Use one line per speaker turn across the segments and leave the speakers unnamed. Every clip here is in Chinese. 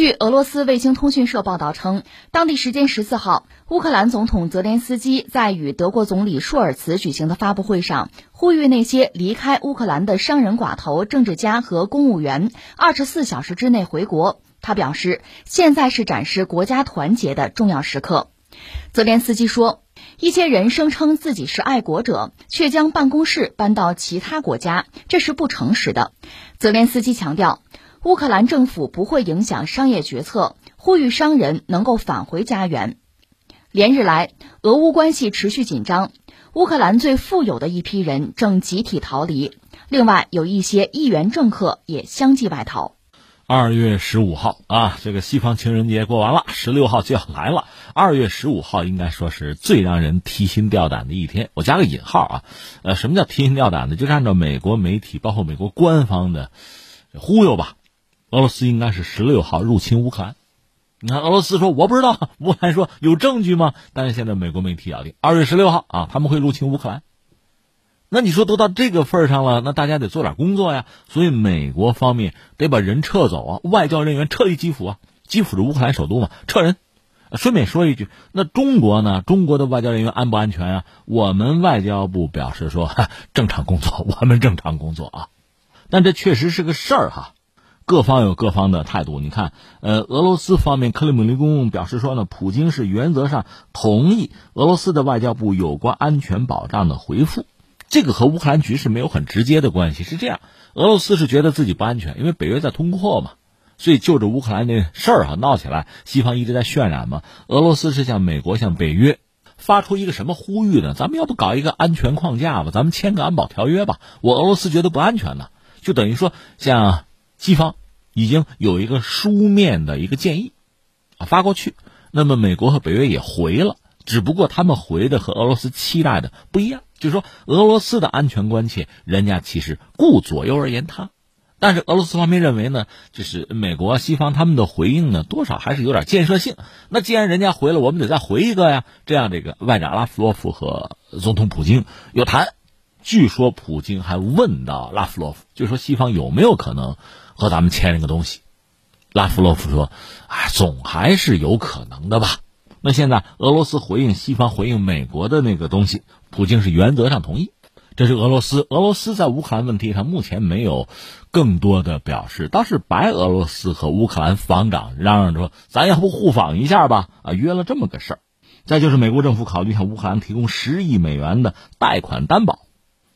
据俄罗斯卫星通讯社报道称，当地时间十四号，乌克兰总统泽连斯基在与德国总理舒尔茨举行的发布会上，呼吁那些离开乌克兰的商人、寡头、政治家和公务员二十四小时之内回国。他表示，现在是展示国家团结的重要时刻。泽连斯基说，一些人声称自己是爱国者，却将办公室搬到其他国家，这是不诚实的。泽连斯基强调。乌克兰政府不会影响商业决策，呼吁商人能够返回家园。连日来，俄乌关系持续紧张，乌克兰最富有的一批人正集体逃离，另外有一些议员政客也相继外逃。
二月十五号啊，这个西方情人节过完了，十六号就要来了。二月十五号应该说是最让人提心吊胆的一天，我加个引号啊。呃，什么叫提心吊胆呢？就是按照美国媒体，包括美国官方的忽悠吧。俄罗斯应该是十六号入侵乌克兰，你看俄罗斯说我不知道，乌克兰说有证据吗？但是现在美国媒体咬定二月十六号啊他们会入侵乌克兰，那你说都到这个份上了，那大家得做点工作呀。所以美国方面得把人撤走啊，外交人员撤离基辅啊，基辅是乌克兰首都嘛，撤人。顺便说一句，那中国呢？中国的外交人员安不安全啊？我们外交部表示说正常工作，我们正常工作啊。但这确实是个事儿哈。各方有各方的态度。你看，呃，俄罗斯方面克里姆林宫表示说呢，普京是原则上同意俄罗斯的外交部有关安全保障的回复。这个和乌克兰局势没有很直接的关系。是这样，俄罗斯是觉得自己不安全，因为北约在通货嘛，所以就着乌克兰那事儿哈闹起来，西方一直在渲染嘛。俄罗斯是向美国、向北约发出一个什么呼吁呢？咱们要不搞一个安全框架吧？咱们签个安保条约吧？我俄罗斯觉得不安全呢，就等于说像西方。已经有一个书面的一个建议，啊发过去，那么美国和北约也回了，只不过他们回的和俄罗斯期待的不一样，就是说俄罗斯的安全关切，人家其实顾左右而言他，但是俄罗斯方面认为呢，就是美国西方他们的回应呢，多少还是有点建设性。那既然人家回了，我们得再回一个呀。这样，这个外长拉夫罗夫和总统普京有谈，据说普京还问到拉夫罗夫，就说西方有没有可能。和咱们签这个东西，拉夫罗夫说：“哎，总还是有可能的吧？”那现在俄罗斯回应西方回应美国的那个东西，普京是原则上同意。这是俄罗斯，俄罗斯在乌克兰问题上目前没有更多的表示，倒是白俄罗斯和乌克兰防长嚷嚷着说：“咱要不互访一下吧？”啊，约了这么个事儿。再就是美国政府考虑向乌克兰提供十亿美元的贷款担保，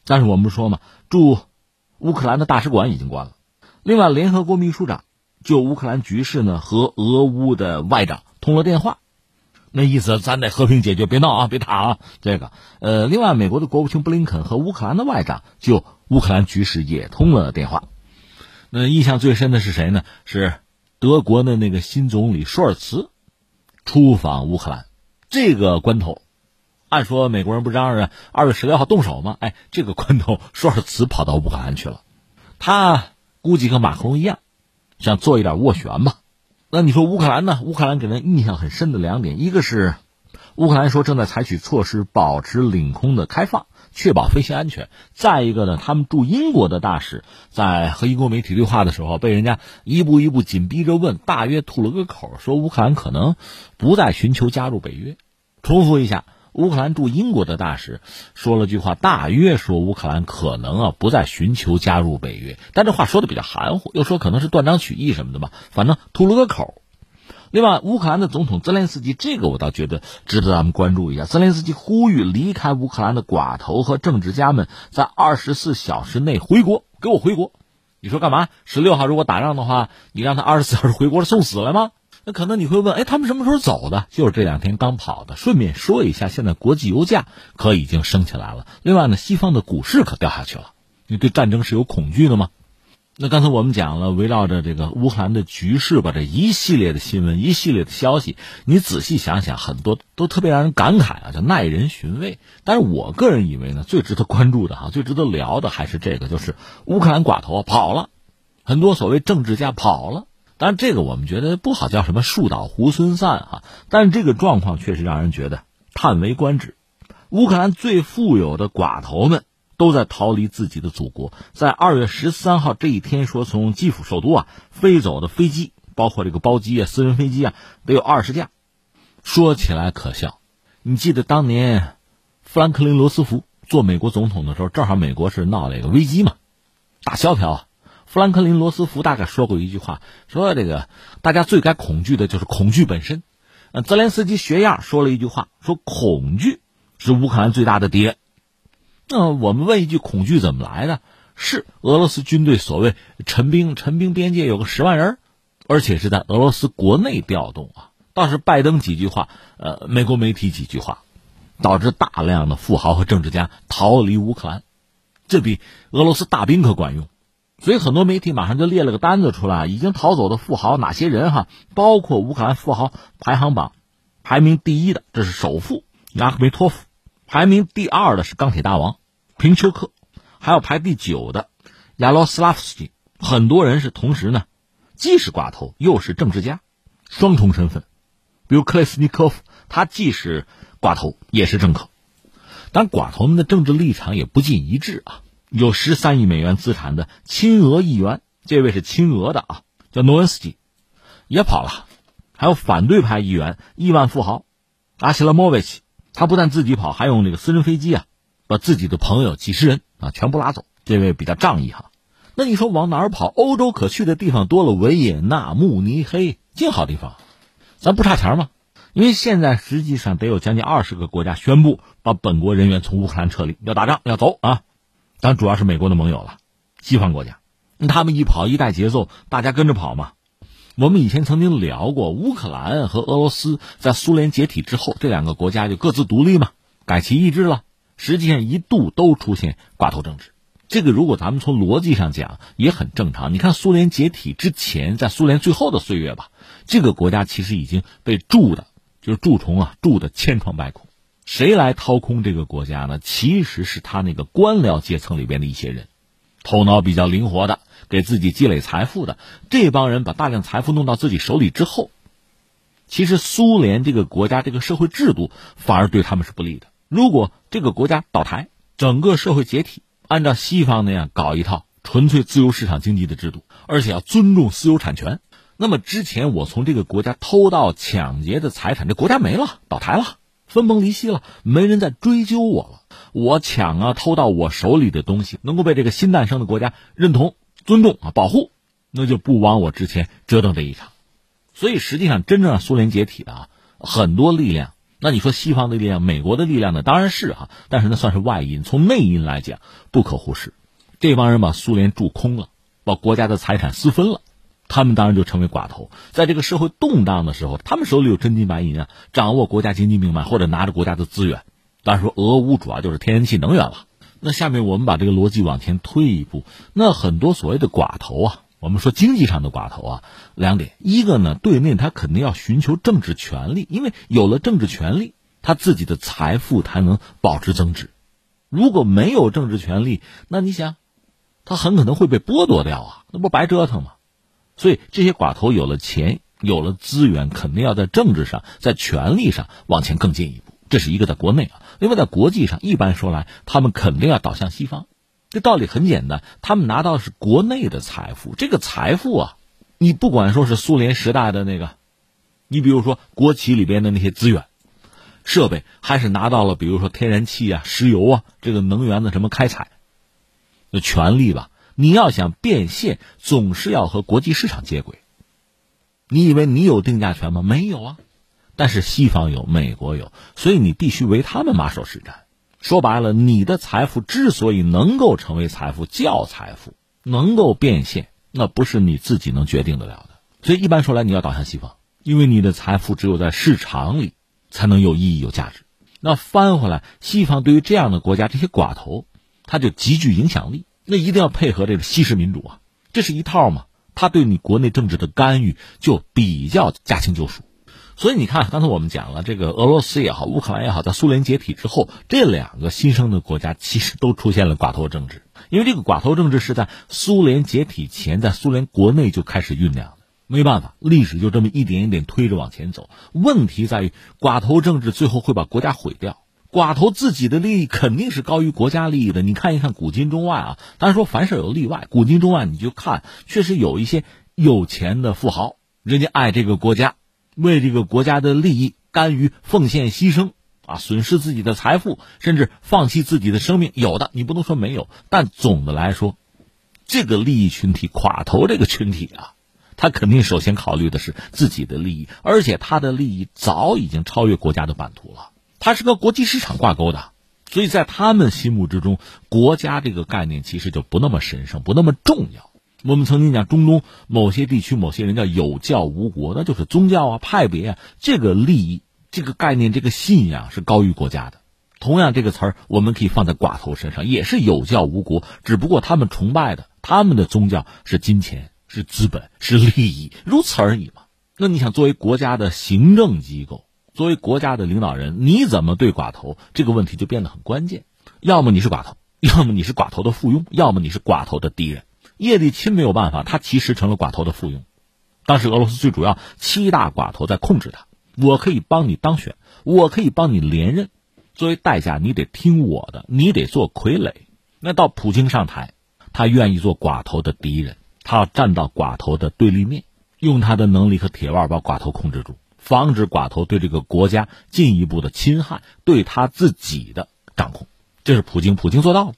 但是我们说嘛，驻乌克兰的大使馆已经关了。另外，联合国秘书长就乌克兰局势呢和俄乌的外长通了电话，那意思咱得和平解决，别闹啊，别打啊。这个，呃，另外，美国的国务卿布林肯和乌克兰的外长就乌克兰局势也通了电话。那印象最深的是谁呢？是德国的那个新总理舒尔茨出访乌克兰。这个关头，按说美国人不嚷嚷二月十六号动手吗？哎，这个关头，舒尔茨跑到乌克兰去了，他。估计和马克龙一样，想做一点斡旋吧。那你说乌克兰呢？乌克兰给人印象很深的两点，一个是乌克兰说正在采取措施保持领空的开放，确保飞行安全。再一个呢，他们驻英国的大使在和英国媒体对话的时候，被人家一步一步紧逼着问，大约吐了个口，说乌克兰可能不再寻求加入北约。重复一下。乌克兰驻英国的大使说了句话，大约说乌克兰可能啊不再寻求加入北约，但这话说的比较含糊，又说可能是断章取义什么的吧，反正吐了个口。另外，乌克兰的总统泽连斯基，这个我倒觉得值得咱们关注一下。泽连斯基呼吁离开乌克兰的寡头和政治家们在二十四小时内回国，给我回国。你说干嘛？十六号如果打仗的话，你让他二十四小时回国送死了吗？那可能你会问，哎，他们什么时候走的？就是这两天刚跑的。顺便说一下，现在国际油价可已经升起来了。另外呢，西方的股市可掉下去了。你对战争是有恐惧的吗？那刚才我们讲了，围绕着这个乌克兰的局势吧，这一系列的新闻，一系列的消息，你仔细想想，很多都特别让人感慨啊，叫耐人寻味。但是我个人以为呢，最值得关注的哈，最值得聊的还是这个，就是乌克兰寡头跑了，很多所谓政治家跑了。当然，这个我们觉得不好叫什么树倒猢狲散哈，但是这个状况确实让人觉得叹为观止。乌克兰最富有的寡头们都在逃离自己的祖国。在二月十三号这一天，说从基辅首都啊飞走的飞机包括这个包机啊、私人飞机啊，得有二十架。说起来可笑，你记得当年富兰克林·罗斯福做美国总统的时候，正好美国是闹了一个危机嘛，大萧条。富兰克林·罗斯福大概说过一句话，说这个大家最该恐惧的就是恐惧本身。呃，泽连斯基学样说了一句话，说恐惧是乌克兰最大的敌人。那我们问一句，恐惧怎么来的？是俄罗斯军队所谓陈兵，陈兵边界有个十万人，而且是在俄罗斯国内调动啊。倒是拜登几句话，呃，美国媒体几句话，导致大量的富豪和政治家逃离乌克兰，这比俄罗斯大兵可管用。所以很多媒体马上就列了个单子出来，已经逃走的富豪哪些人哈？包括乌克兰富豪排行榜排名第一的，这是首富亚克梅托夫；排名第二的是钢铁大王平丘克，还有排第九的亚罗斯拉夫斯基。很多人是同时呢，既是寡头又是政治家，双重身份。比如克雷斯尼科夫，他既是寡头也是政客，但寡头们的政治立场也不尽一致啊。有十三亿美元资产的亲俄议员，这位是亲俄的啊，叫诺恩斯基，也跑了。还有反对派议员亿万富豪阿西拉莫维奇，他不但自己跑，还用这个私人飞机啊，把自己的朋友几十人啊全部拉走。这位比较仗义哈。那你说往哪儿跑？欧洲可去的地方多了，维也纳、慕尼黑，净好地方。咱不差钱吗？因为现在实际上得有将近二十个国家宣布把本国人员从乌克兰撤离，要打仗要走啊！但主要是美国的盟友了，西方国家，他们一跑一带节奏，大家跟着跑嘛。我们以前曾经聊过，乌克兰和俄罗斯在苏联解体之后，这两个国家就各自独立嘛，改旗易帜了。实际上一度都出现寡头政治，这个如果咱们从逻辑上讲也很正常。你看苏联解体之前，在苏联最后的岁月吧。这个国家其实已经被蛀的，就是蛀虫啊，蛀的千疮百孔。谁来掏空这个国家呢？其实是他那个官僚阶层里边的一些人，头脑比较灵活的，给自己积累财富的这帮人，把大量财富弄到自己手里之后，其实苏联这个国家这个社会制度反而对他们是不利的。如果这个国家倒台，整个社会解体，按照西方那样搞一套纯粹自由市场经济的制度，而且要尊重私有产权。那么之前我从这个国家偷盗抢劫的财产，这国家没了，倒台了，分崩离析了，没人再追究我了。我抢啊，偷到我手里的东西能够被这个新诞生的国家认同、尊重啊、保护，那就不枉我之前折腾这一场。所以实际上，真正让苏联解体的啊，很多力量，那你说西方的力量、美国的力量呢？当然是哈，但是那算是外因，从内因来讲不可忽视。这帮人把苏联蛀空了，把国家的财产私分了。他们当然就成为寡头，在这个社会动荡的时候，他们手里有真金白银啊，掌握国家经济命脉，或者拿着国家的资源。当然说，俄乌主要就是天然气能源了。那下面我们把这个逻辑往前推一步，那很多所谓的寡头啊，我们说经济上的寡头啊，两点：一个呢，对内他肯定要寻求政治权利，因为有了政治权利，他自己的财富才能保值增值。如果没有政治权利，那你想，他很可能会被剥夺掉啊，那不白折腾吗？所以这些寡头有了钱，有了资源，肯定要在政治上、在权力上往前更进一步。这是一个在国内啊，另外在国际上，一般说来，他们肯定要倒向西方。这道理很简单，他们拿到是国内的财富，这个财富啊，你不管说是苏联时代的那个，你比如说国企里边的那些资源、设备，还是拿到了比如说天然气啊、石油啊这个能源的什么开采，的权利吧。你要想变现，总是要和国际市场接轨。你以为你有定价权吗？没有啊。但是西方有，美国有，所以你必须为他们马首是瞻。说白了，你的财富之所以能够成为财富，叫财富，能够变现，那不是你自己能决定得了的。所以一般说来，你要倒向西方，因为你的财富只有在市场里才能有意义、有价值。那翻回来，西方对于这样的国家，这些寡头，他就极具影响力。那一定要配合这个西式民主啊，这是一套嘛。他对你国内政治的干预就比较驾轻就熟。所以你看，刚才我们讲了，这个俄罗斯也好，乌克兰也好，在苏联解体之后，这两个新生的国家其实都出现了寡头政治。因为这个寡头政治是在苏联解体前，在苏联国内就开始酝酿的。没办法，历史就这么一点一点推着往前走。问题在于，寡头政治最后会把国家毁掉。寡头自己的利益肯定是高于国家利益的。你看一看古今中外啊，当然说凡事有例外。古今中外，你就看，确实有一些有钱的富豪，人家爱这个国家，为这个国家的利益甘于奉献牺牲啊，损失自己的财富，甚至放弃自己的生命，有的你不能说没有，但总的来说，这个利益群体垮头这个群体啊，他肯定首先考虑的是自己的利益，而且他的利益早已经超越国家的版图了，它是个国际市场挂钩的，所以在他们心目之中，国家这个概念其实就不那么神圣，不那么重要。我们曾经讲中东某些地区某些人叫有教无国，那就是宗教啊派别啊，这个利益、这个概念、这个信仰是高于国家的。同样，这个词儿我们可以放在寡头身上，也是有教无国，只不过他们崇拜的、他们的宗教是金钱、是资本、是利益，如此而已嘛。那你想，作为国家的行政机构，作为国家的领导人，你怎么对寡头？这个问题就变得很关键。要么你是寡头，要么你是寡头的附庸，要么你是寡头的敌人。叶利钦没有办法，他其实成了寡头的附庸。当时俄罗斯最主要七大寡头在控制他。我可以帮你当选，我可以帮你连任，作为代价你得听我的，你得做傀儡。那到普京上台，他愿意做寡头的敌人，他要站到寡头的对立面，用他的能力和铁腕把寡头控制住，防止寡头对这个国家进一步的侵害，对他自己的掌控。这是普京，普京做到了。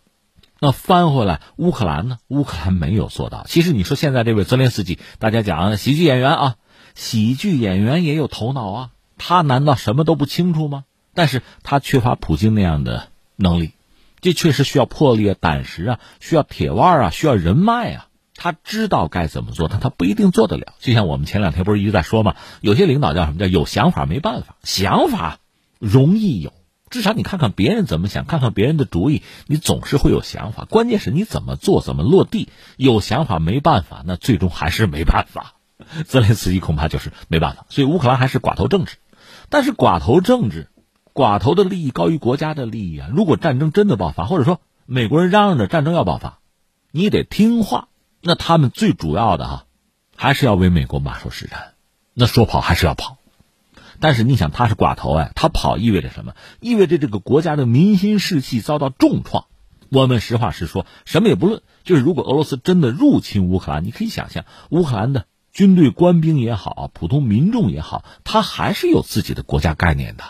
那翻回来，乌克兰呢？乌克兰没有做到。其实你说现在这位泽连斯基，大家讲喜剧演员啊，喜剧演员也有头脑啊，他难道什么都不清楚吗？但是他缺乏普京那样的能力，这确实需要魄力啊、胆识啊，需要铁腕啊，需要人脉啊。他知道该怎么做，但他不一定做得了。就像我们前两天不是一直在说吗？有些领导叫什么叫有想法没办法，想法容易有。至少你看看别人怎么想，看看别人的主意，你总是会有想法。关键是你怎么做，怎么落地。有想法没办法，那最终还是没办法。泽连斯基恐怕就是没办法。所以乌克兰还是寡头政治，但是寡头政治，寡头的利益高于国家的利益啊。如果战争真的爆发，或者说美国人嚷嚷着战争要爆发，你得听话。那他们最主要的哈，还是要为美国马首是瞻。那说跑还是要跑。但是你想，他是寡头哎，他跑意味着什么？意味着这个国家的民心士气遭到重创。我们实话实说，什么也不论，就是如果俄罗斯真的入侵乌克兰，你可以想象，乌克兰的军队官兵也好，普通民众也好，他还是有自己的国家概念的，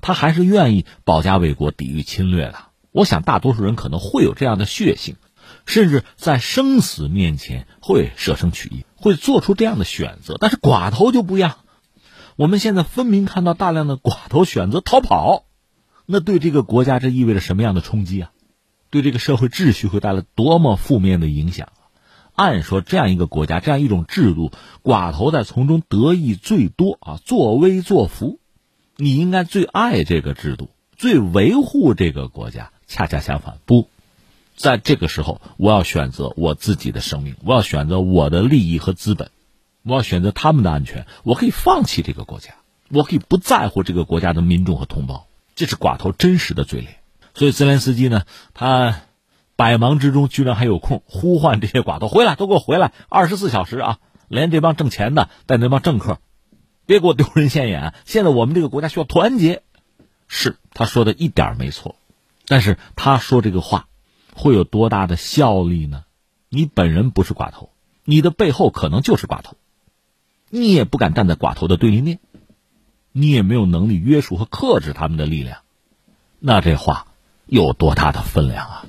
他还是愿意保家卫国、抵御侵略的。我想，大多数人可能会有这样的血性，甚至在生死面前会舍生取义，会做出这样的选择。但是寡头就不一样。我们现在分明看到大量的寡头选择逃跑，那对这个国家这意味着什么样的冲击啊？对这个社会秩序会带来多么负面的影响？按说这样一个国家，这样一种制度，寡头在从中得益最多啊，作威作福，你应该最爱这个制度，最维护这个国家。恰恰相反，不在这个时候，我要选择我自己的生命，我要选择我的利益和资本。我要选择他们的安全，我可以放弃这个国家，我可以不在乎这个国家的民众和同胞，这是寡头真实的嘴脸。所以泽连斯基呢，他百忙之中居然还有空呼唤这些寡头回来，都给我回来！二十四小时啊，连这帮挣钱的带那帮政客，别给我丢人现眼。现在我们这个国家需要团结，是他说的一点没错，但是他说这个话会有多大的效力呢？你本人不是寡头，你的背后可能就是寡头。你也不敢站在寡头的对立面，你也没有能力约束和克制他们的力量，那这话有多大的分量啊？